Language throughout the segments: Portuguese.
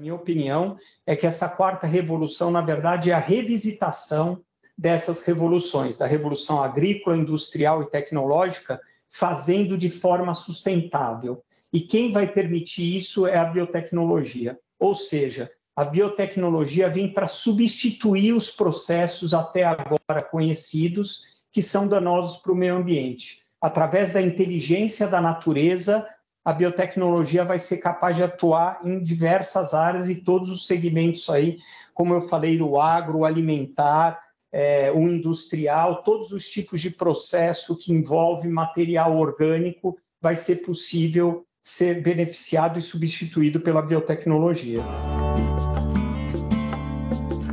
minha opinião é que essa quarta revolução, na verdade, é a revisitação dessas revoluções, da revolução agrícola, industrial e tecnológica, fazendo de forma sustentável. E quem vai permitir isso é a biotecnologia. Ou seja, a biotecnologia vem para substituir os processos até agora conhecidos que são danosos para o meio ambiente. Através da inteligência da natureza, a biotecnologia vai ser capaz de atuar em diversas áreas e todos os segmentos aí, como eu falei, do agro, o alimentar, é, o industrial, todos os tipos de processo que envolve material orgânico vai ser possível ser beneficiado e substituído pela biotecnologia.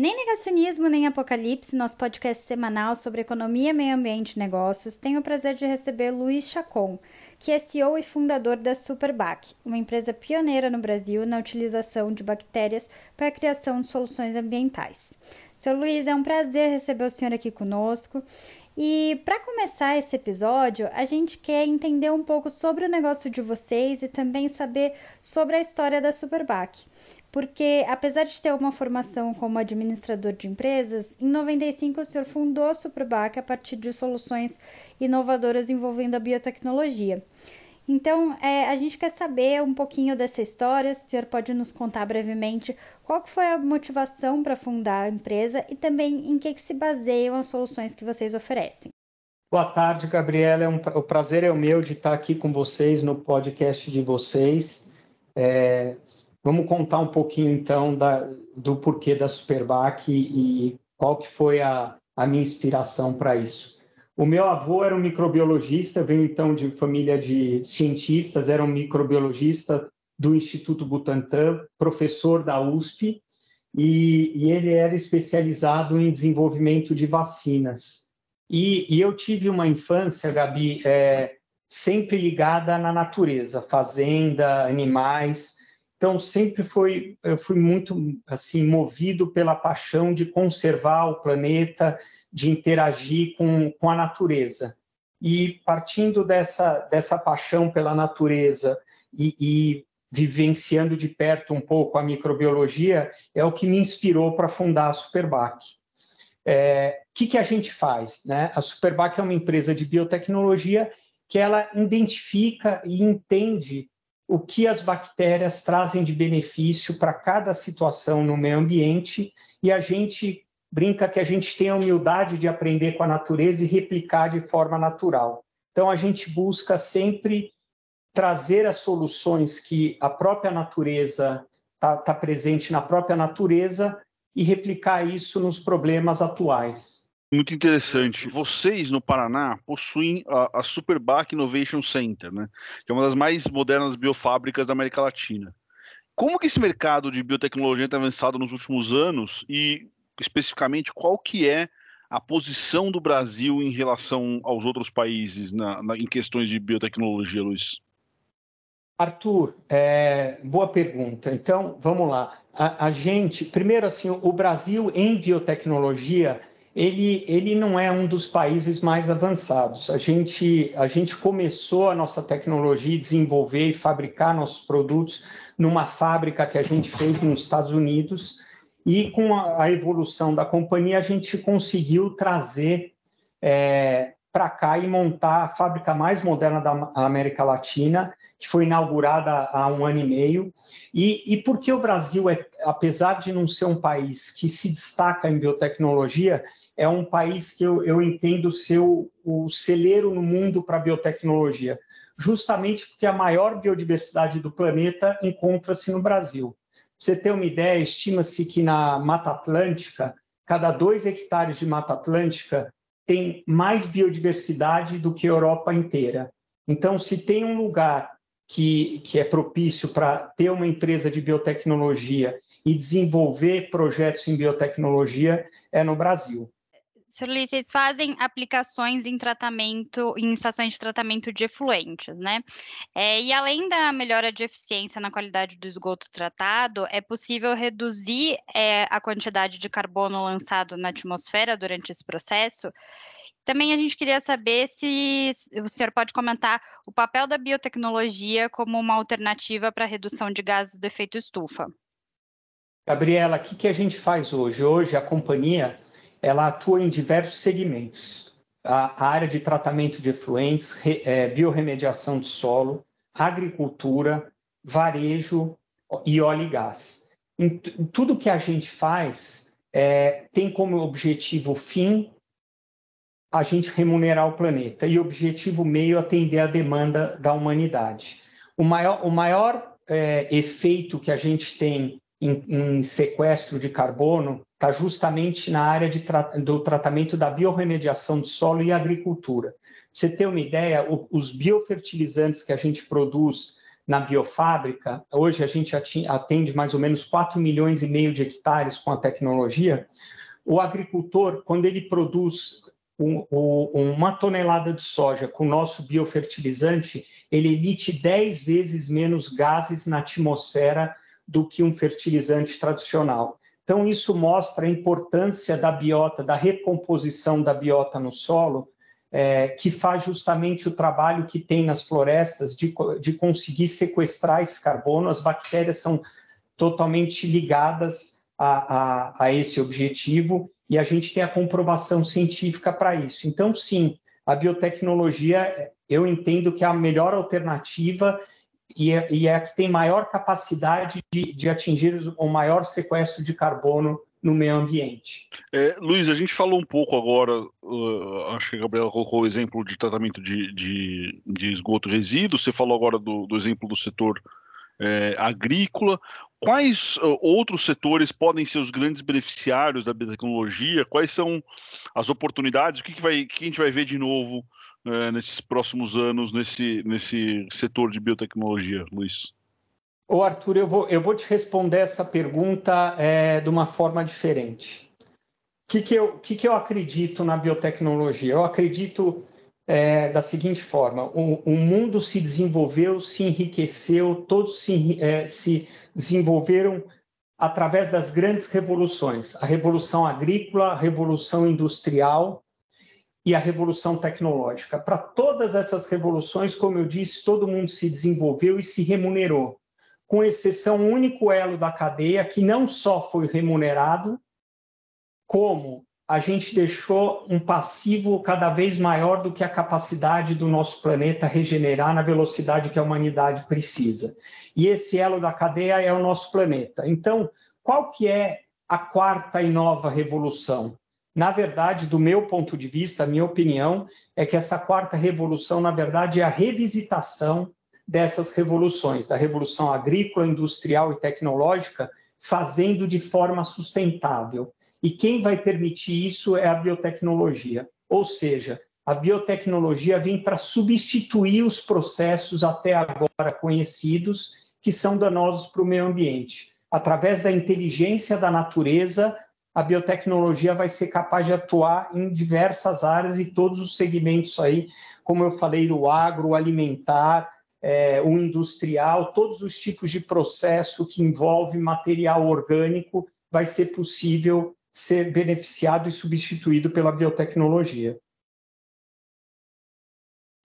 Nem Negacionismo Nem Apocalipse, nosso podcast semanal sobre economia, meio ambiente e negócios, tem o prazer de receber Luiz Chacon, que é CEO e fundador da Superbac, uma empresa pioneira no Brasil na utilização de bactérias para a criação de soluções ambientais. Seu Luiz, é um prazer receber o senhor aqui conosco. E para começar esse episódio, a gente quer entender um pouco sobre o negócio de vocês e também saber sobre a história da Superbac porque apesar de ter uma formação como administrador de empresas, em 95 o senhor fundou a Superbac a partir de soluções inovadoras envolvendo a biotecnologia. Então, é, a gente quer saber um pouquinho dessa história, se o senhor pode nos contar brevemente qual foi a motivação para fundar a empresa e também em que, que se baseiam as soluções que vocês oferecem. Boa tarde, Gabriela. É um, o prazer é o meu de estar aqui com vocês no podcast de vocês. É, Vamos contar um pouquinho então da, do porquê da Superbac e, e qual que foi a, a minha inspiração para isso. O meu avô era um microbiologista, veio então de família de cientistas, era um microbiologista do Instituto Butantan, professor da USP, e, e ele era especializado em desenvolvimento de vacinas. E, e eu tive uma infância, Gabi, é, sempre ligada na natureza, fazenda, animais. Então sempre foi eu fui muito assim movido pela paixão de conservar o planeta, de interagir com, com a natureza. E partindo dessa dessa paixão pela natureza e, e vivenciando de perto um pouco a microbiologia é o que me inspirou para fundar a Superbac. O é, que, que a gente faz? Né? A Superbac é uma empresa de biotecnologia que ela identifica e entende o que as bactérias trazem de benefício para cada situação no meio ambiente e a gente brinca que a gente tem a humildade de aprender com a natureza e replicar de forma natural. Então a gente busca sempre trazer as soluções que a própria natureza está tá presente na própria natureza e replicar isso nos problemas atuais. Muito interessante. Vocês no Paraná possuem a, a Superbac Innovation Center, né? Que é uma das mais modernas biofábricas da América Latina. Como que esse mercado de biotecnologia tem avançado nos últimos anos e especificamente qual que é a posição do Brasil em relação aos outros países na, na, em questões de biotecnologia, Luiz? Arthur, é, boa pergunta. Então, vamos lá. A, a gente, primeiro assim, o Brasil em biotecnologia ele, ele não é um dos países mais avançados. A gente, a gente começou a nossa tecnologia, desenvolver e fabricar nossos produtos numa fábrica que a gente fez nos Estados Unidos, e com a, evolução da companhia, a gente conseguiu trazer é, para cá e montar a fábrica mais moderna da América Latina, que foi inaugurada há um ano e meio. E, e porque o Brasil, é, apesar de não ser um país que se destaca em biotecnologia, é um país que eu, eu entendo ser o, o celeiro no mundo para biotecnologia, justamente porque a maior biodiversidade do planeta encontra-se no Brasil. Pra você ter uma ideia, estima-se que na Mata Atlântica, cada dois hectares de Mata Atlântica tem mais biodiversidade do que a Europa inteira. Então, se tem um lugar que, que é propício para ter uma empresa de biotecnologia e desenvolver projetos em biotecnologia é no Brasil. Luiz, vocês fazem aplicações em tratamento, em estações de tratamento de efluentes, né? É, e além da melhora de eficiência na qualidade do esgoto tratado, é possível reduzir é, a quantidade de carbono lançado na atmosfera durante esse processo. Também a gente queria saber se o senhor pode comentar o papel da biotecnologia como uma alternativa para a redução de gases do efeito estufa. Gabriela, o que, que a gente faz hoje? Hoje a companhia ela atua em diversos segmentos. A, área de tratamento de efluentes, é, biorremediação de solo, agricultura, varejo e óleo e gás. Em, tudo que a gente faz é, tem como objetivo fim a gente remunerar o planeta e objetivo meio atender a demanda da humanidade. O maior, o maior é, efeito que a gente tem em, em sequestro de carbono está justamente na área tra do tratamento da biorremediação de solo e agricultura. Pra você ter uma ideia, o, os biofertilizantes que a gente produz na biofábrica, hoje a gente atende mais ou menos 4 milhões e meio de hectares com a tecnologia. O agricultor, quando ele produz um, um, uma tonelada de soja com nosso biofertilizante, ele emite 10 vezes menos gases na atmosfera do que um fertilizante tradicional. Então, isso mostra a importância da biota, da recomposição da biota no solo, é, que faz justamente o trabalho que tem nas florestas de, de conseguir sequestrar esse carbono. As bactérias são totalmente ligadas a, a, a esse objetivo e a gente tem a comprovação científica para isso. Então, sim, a biotecnologia, eu entendo que é a melhor alternativa e é, e é que tem maior capacidade de, de atingir o maior sequestro de carbono no meio ambiente. É, Luiz, a gente falou um pouco agora, uh, acho que a Gabriela colocou o exemplo de tratamento de, de, de esgoto resíduo, você falou agora do, do exemplo do setor é, agrícola. Quais uh, outros setores podem ser os grandes beneficiários da biotecnologia? Quais são as oportunidades? O que, que, vai, que a gente vai ver de novo é, nesses próximos anos nesse, nesse setor de biotecnologia, Luiz? Ô Arthur, eu vou, eu vou te responder essa pergunta é, de uma forma diferente. O que, que, eu, que, que eu acredito na biotecnologia? Eu acredito é, da seguinte forma: o, o, mundo se desenvolveu, se enriqueceu, todos se, é, se desenvolveram através das grandes revoluções a revolução agrícola, a revolução industrial e a revolução tecnológica. Para todas essas revoluções, como eu disse, todo mundo se desenvolveu e se remunerou, com exceção único elo da cadeia que não só foi remunerado, como a gente deixou um passivo cada vez maior do que a capacidade do nosso planeta regenerar na velocidade que a humanidade precisa. E esse elo da cadeia é o nosso planeta. Então, qual que é a quarta e nova revolução? Na verdade, do meu ponto de vista, a minha opinião é que essa quarta revolução, na verdade, é a revisitação dessas revoluções, da revolução agrícola, industrial e tecnológica, fazendo de forma sustentável e quem vai permitir isso é a biotecnologia. Ou seja, a biotecnologia vem para substituir os processos até agora conhecidos que são danosos para o meio ambiente. Através da inteligência da natureza, a biotecnologia vai ser capaz de atuar em diversas áreas e todos os segmentos aí, como eu falei, do agro, alimentar, é, o industrial, todos os tipos de processo que envolve material orgânico vai ser possível ser beneficiado e substituído pela biotecnologia.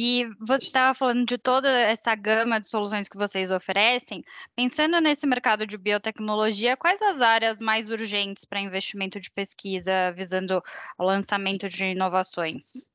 E você estava falando de toda essa gama de soluções que vocês oferecem. Pensando nesse mercado de biotecnologia, quais as áreas mais urgentes para investimento de pesquisa visando o lançamento de inovações?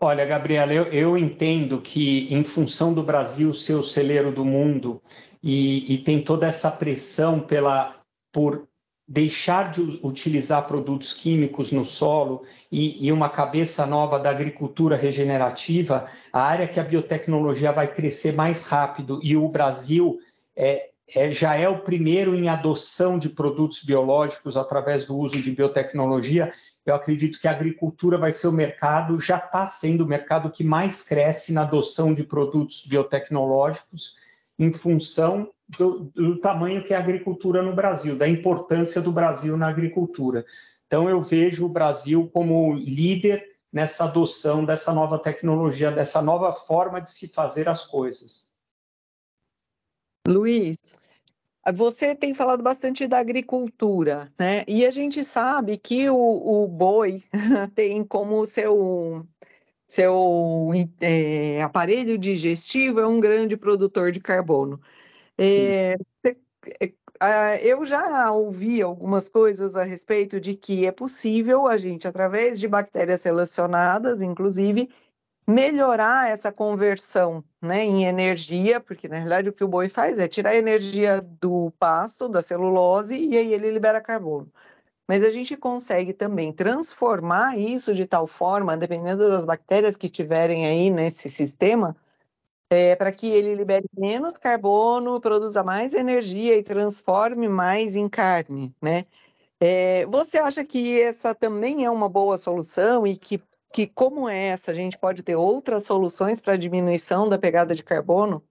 Olha, Gabriela, eu, eu entendo que, em função do Brasil ser o celeiro do mundo e, e tem toda essa pressão pela, por deixar de utilizar produtos químicos no solo e, e, uma cabeça nova da agricultura regenerativa, a área que a biotecnologia vai crescer mais rápido e o Brasil é, é, já é o primeiro em adoção de produtos biológicos através do uso de biotecnologia, Eu acredito que a agricultura vai ser o mercado, já está sendo o mercado que mais cresce na adoção de produtos biotecnológicos, em função do, do tamanho que é a agricultura no Brasil, da importância do Brasil na agricultura. Então, eu vejo o Brasil como líder nessa adoção dessa nova tecnologia, dessa nova forma de se fazer as coisas. Luiz, você tem falado bastante da agricultura, né? E a gente sabe que o, o boi tem como seu, seu é, aparelho digestivo é um grande produtor de carbono. É, é, eu já ouvi algumas coisas a respeito de que é possível a gente, através de bactérias selecionadas, inclusive, melhorar essa conversão né, em energia, porque na realidade o que o boi faz é tirar a energia do pasto, da celulose, e aí ele libera carbono. Mas a gente consegue também transformar isso de tal forma, dependendo das bactérias que tiverem aí nesse sistema, é, para que ele libere menos carbono, produza mais energia e transforme mais em carne, né? É, você acha que essa também é uma boa solução e que que, como essa, a gente pode ter outras soluções para diminuição da pegada de carbono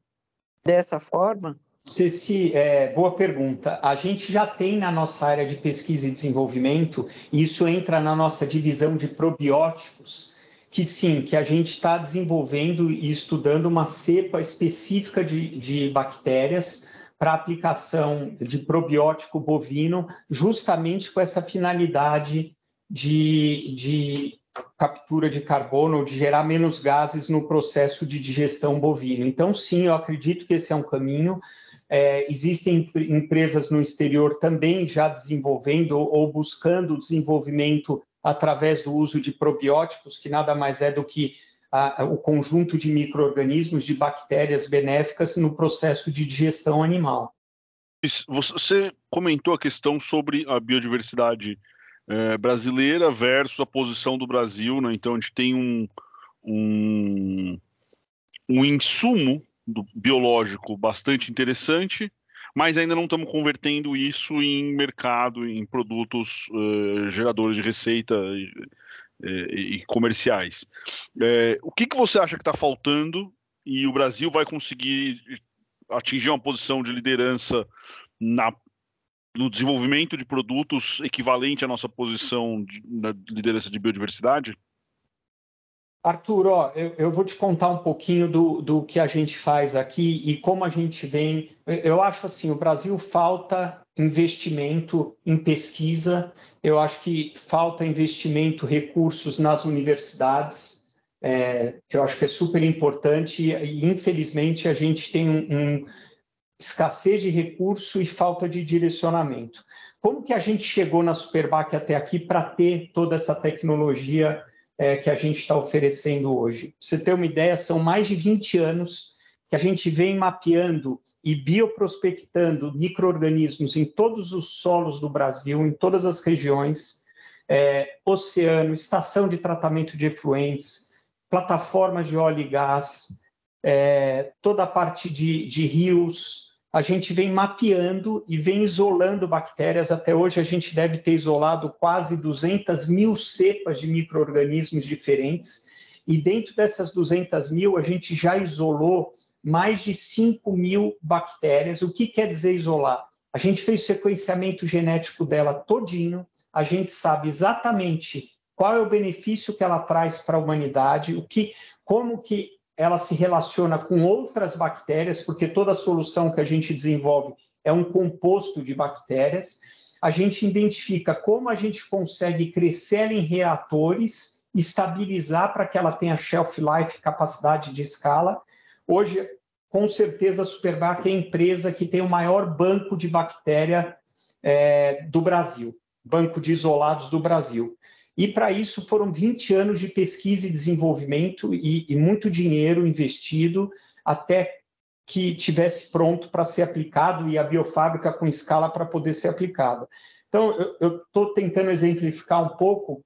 dessa forma? Ceci, é, boa pergunta. A gente já tem na nossa área de pesquisa e desenvolvimento, e isso entra na nossa divisão de probióticos, que sim, que a gente está desenvolvendo e estudando uma cepa específica de, de bactérias para aplicação de probiótico bovino, justamente com essa finalidade de, de captura de carbono, de gerar menos gases no processo de digestão bovino. Então, sim, eu acredito que esse é um caminho. É, existem empresas no exterior também já desenvolvendo ou buscando o desenvolvimento através do uso de probióticos, que nada mais é do que a, o conjunto de micro-organismos, de bactérias benéficas no processo de digestão animal. Você comentou a questão sobre a biodiversidade é, brasileira versus a posição do Brasil, né? Então a gente tem um, um, um insumo biológico bastante interessante, mas ainda não estamos convertendo isso em mercado, em produtos uh, geradores de receita e, e, e comerciais. É, o que, que você acha que está faltando e o Brasil vai conseguir atingir uma posição de liderança na no desenvolvimento de produtos equivalente à nossa posição de, na liderança de biodiversidade? Arthur, ó, eu, eu, vou te contar um pouquinho do, do que a gente faz aqui e como a gente vem. Eu acho assim, o Brasil falta investimento em pesquisa, eu acho que falta investimento, recursos nas universidades, é, que eu acho que é super importante, e infelizmente a gente tem um, um escassez de recurso e falta de direcionamento. Como que a gente chegou na Superbac até aqui para ter toda essa tecnologia é, que a gente está oferecendo hoje? Pra você ter uma ideia, são mais de 20 anos que a gente vem mapeando e bioprospectando micro-organismos em todos os solos do Brasil, em todas as regiões, é, oceano, estação de tratamento de efluentes, plataformas de óleo e gás, é, toda a parte de, de rios, a gente vem mapeando e vem isolando bactérias. Até hoje, a gente deve ter isolado quase 200 mil cepas de micro-organismos diferentes. E dentro dessas 200 mil, a gente já isolou mais de 5 mil bactérias. O que quer dizer isolar? A gente fez o sequenciamento genético dela todinho, a gente sabe exatamente qual é o benefício que ela traz para a humanidade, o que, como que ela se relaciona com outras bactérias, porque toda solução que a gente desenvolve é um composto de bactérias. A gente identifica como a gente consegue crescer em reatores, estabilizar para que ela tenha shelf life, capacidade de escala. Hoje, com certeza, a Superbac é a empresa que tem o maior banco de bactéria é, do Brasil, banco de isolados do Brasil. E para isso foram 20 anos de pesquisa e desenvolvimento e, e muito dinheiro investido até que tivesse pronto para ser aplicado e a biofábrica com escala para poder ser aplicada. Então, eu estou tentando exemplificar um pouco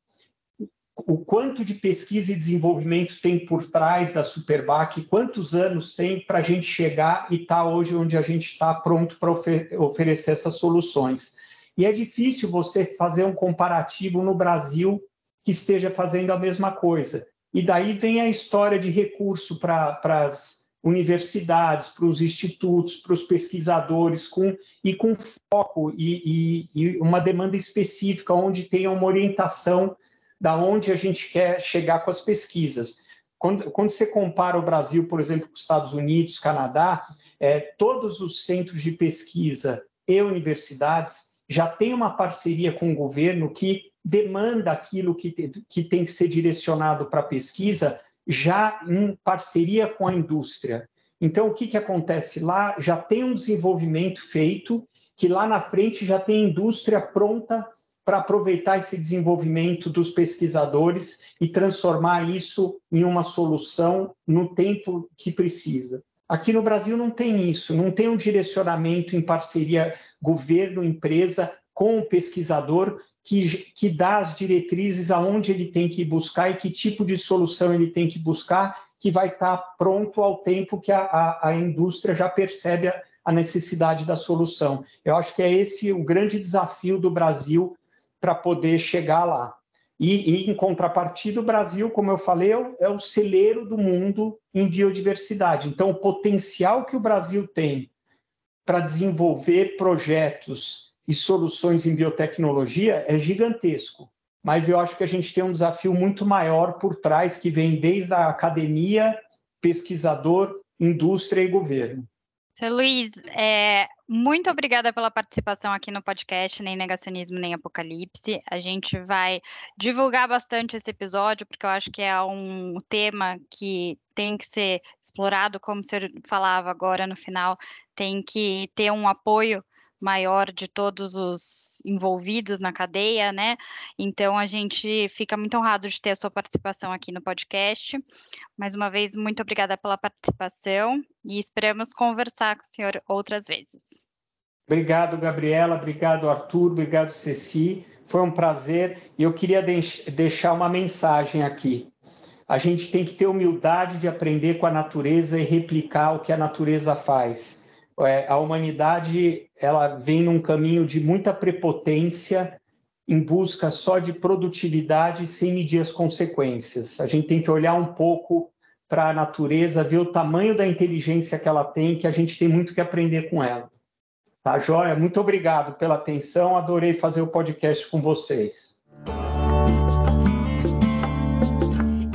o quanto de pesquisa e desenvolvimento tem por trás da Superbac, quantos anos tem para a gente chegar e estar tá hoje onde a gente está pronto para ofer oferecer essas soluções. E é difícil você fazer um comparativo no Brasil que esteja fazendo a mesma coisa. E daí vem a história de recurso para as universidades, para os institutos, para os pesquisadores, com, e com foco e, e, e uma demanda específica, onde tenha uma orientação da onde a gente quer chegar com as pesquisas. Quando, quando você compara o Brasil, por exemplo, com os Estados Unidos, Canadá, é, todos os centros de pesquisa e universidades já têm uma parceria com o governo que demanda aquilo que, que tem que ser direcionado para a pesquisa já em parceria com a indústria. Então, o que, que acontece lá? Já tem um desenvolvimento feito, que lá na frente já tem indústria pronta para aproveitar esse desenvolvimento dos pesquisadores e transformar isso em uma solução no tempo que precisa. Aqui no Brasil não tem isso, não tem um direcionamento em parceria governo-empresa com o pesquisador que, que dá as diretrizes aonde ele tem que buscar e que tipo de solução ele tem que buscar, que vai estar pronto ao tempo que a, a, a indústria já percebe a, a necessidade da solução. Eu acho que é esse o grande desafio do Brasil para poder chegar lá. E, e, em contrapartida, o Brasil, como eu falei, é o, é o celeiro do mundo em biodiversidade. Então, o potencial que o Brasil tem para desenvolver projetos e soluções em biotecnologia é gigantesco. Mas eu acho que a gente tem um desafio muito maior por trás, que vem desde a academia, pesquisador, indústria e governo. Luiz, é, muito obrigada pela participação aqui no podcast Nem Negacionismo Nem Apocalipse. A gente vai divulgar bastante esse episódio, porque eu acho que é um tema que tem que ser explorado, como o senhor falava agora no final, tem que ter um apoio maior de todos os envolvidos na cadeia, né? Então a gente fica muito honrado de ter a sua participação aqui no podcast. Mais uma vez, muito obrigada pela participação e esperamos conversar com o senhor outras vezes. Obrigado, Gabriela. Obrigado, Arthur. Obrigado, Ceci. Foi um prazer e eu queria deixar uma mensagem aqui. A gente tem que ter humildade de aprender com a natureza e replicar o que a natureza faz é, a humanidade ela vem num caminho de muita prepotência em busca só de produtividade sem medir as consequências. A gente tem que olhar um pouco para a natureza, ver o tamanho da inteligência que ela tem, que a gente tem muito que aprender com ela. Tá, Joia? Muito obrigado pela atenção, adorei fazer o podcast com vocês.